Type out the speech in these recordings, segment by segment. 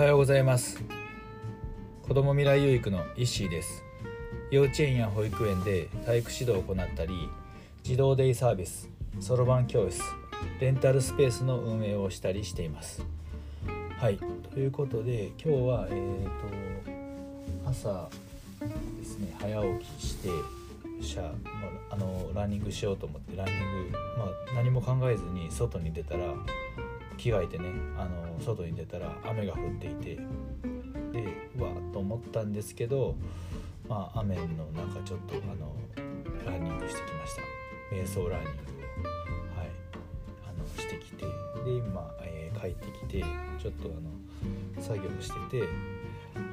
はようございます。子ども未来育のイッシーです。幼稚園や保育園で体育指導を行ったり児童デイサービスそろばん教室レンタルスペースの運営をしたりしています。はい。ということで今日はえっ、ー、と朝ですね早起きしてシャあのランニングしようと思ってランニング、まあ、何も考えずに外に出たら着替えてねあの外に出たら雨が降っていてでうわっと思ったんですけど、まあ、雨の中ちょっとあのランニングしてきました。瞑想ランニングを、はい、あのしてきてで今、えー、帰ってきてちょっとあの作業してて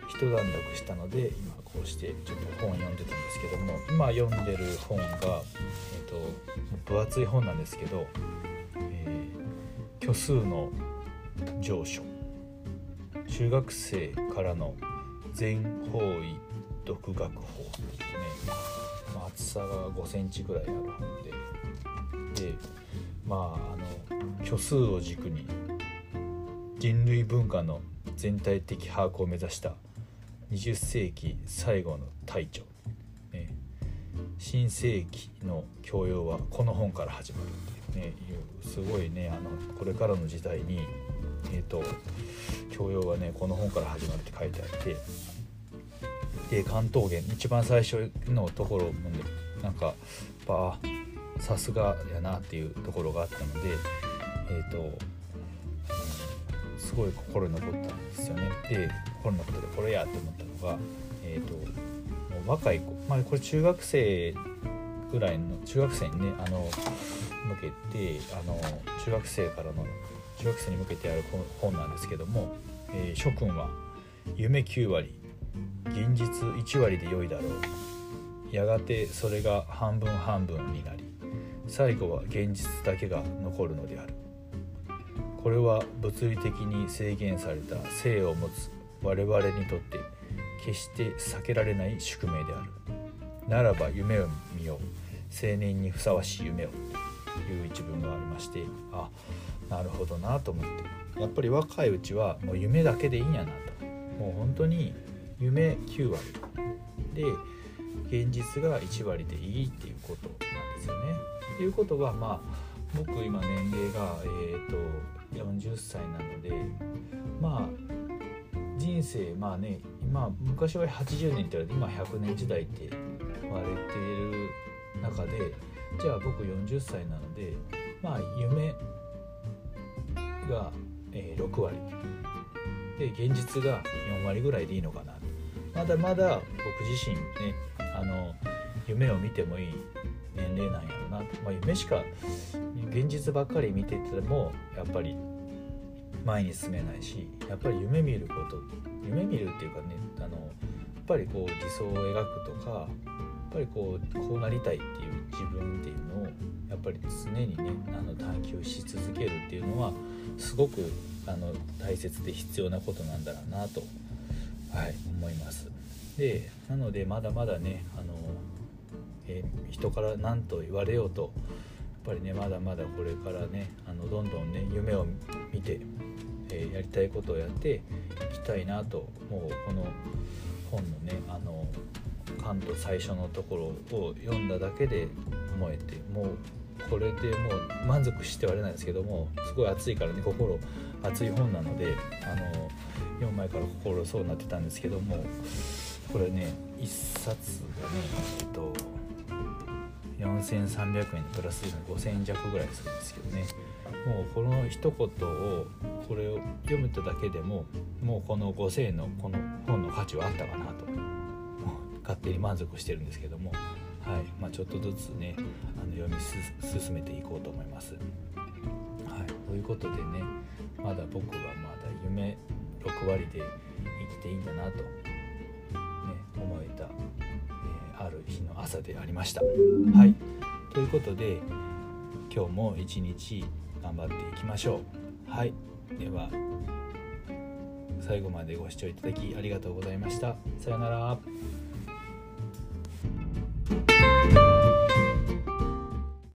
一段落したので今こうしてちょっと本を読んでたんですけども今読んでる本が、えーと、分厚い本なんですけど虚数の上昇。中学生からの全方位独学法ってね、まあ、厚さが5センチぐらいある本で。でまああの虚数を軸に人類文化の全体的把握を目指した20世紀最後の隊長、ね、新世紀の教養はこの本から始まる。ねすごいねあのこれからの時代にえっ、ー、と教養はねこの本から始まるって書いてあってで関東圏一番最初のところもねなんかあさすがやなっていうところがあったのでえっ、ー、とすごい心に残ったんですよね。で心に残ってこれやって思ったのがえっ、ー、ともう若い子まあこれ中学生ぐらいの中学生にねあの向けてあの中学生からの中学生に向けてある本なんですけども「えー、諸君は夢9割現実1割で良いだろう」やがてそれが半分半分になり最後は現実だけが残るのである。これは物理的に制限された性を持つ我々にとって決して避けられない宿命である。ならば夢を見よう。青年にふさわしい夢を。という一文がありましてあなるほどなと思って。やっぱり若いうちはもう夢だけでいいんやなと。もう本当に夢9割。で現実が1割でいいっていうことなんですよね。っていうことはまあ僕今年齢が、えーと、40歳なのでまあ人生まあね今昔は80年って言われて今100年時代ってわれている中でじゃあ僕40歳なのでまあ夢が、え、6割。で現実が4割ぐらいでいいのかな。まだまだ僕自身ねあの夢を見てもいい年齢なんやろな、まあ、夢しか現実ばっかり見ててもやっぱり前に進めないしやっぱり夢見ること夢見るっていうかねあのやっぱりこう理想を描くとかぱりこうこうなりたいっていう自分っていうのをやっぱり常にねあの探求し続けるっていうのはすごくあの大切で必要なことなんだろうなと、はい、思います。でなのでまだまだねあの、えー、人から何と言われようとやっぱりねまだまだこれからねあのどんどんね夢を見て、えー、やりたいことをやっていきたいなともうこの本のねあの関東最初のところを読んだだけで思えてもうこれでもう満足してはれないですけどもすごい熱いからね心熱い本なのであの読む前から心そうなってたんですけどもこれね1冊がねえっと4300円プラス5000円弱ぐらいするんですけどね。もうこの一言をこれを読むとだけでももうこの5000円のこの本の価値はあったかなと。勝手に満足してるんですけども、はいまあ、ちょっとずつねあの読み進めていこうと思います。はい、ということでねまだ僕はまだ夢6割で生きていいんだなと、ね、思えた、えー、ある日の朝でありました。はいということで今日も一日頑張っていきましょう。はいでは最後までご視聴いただきありがとうございました。さようなら。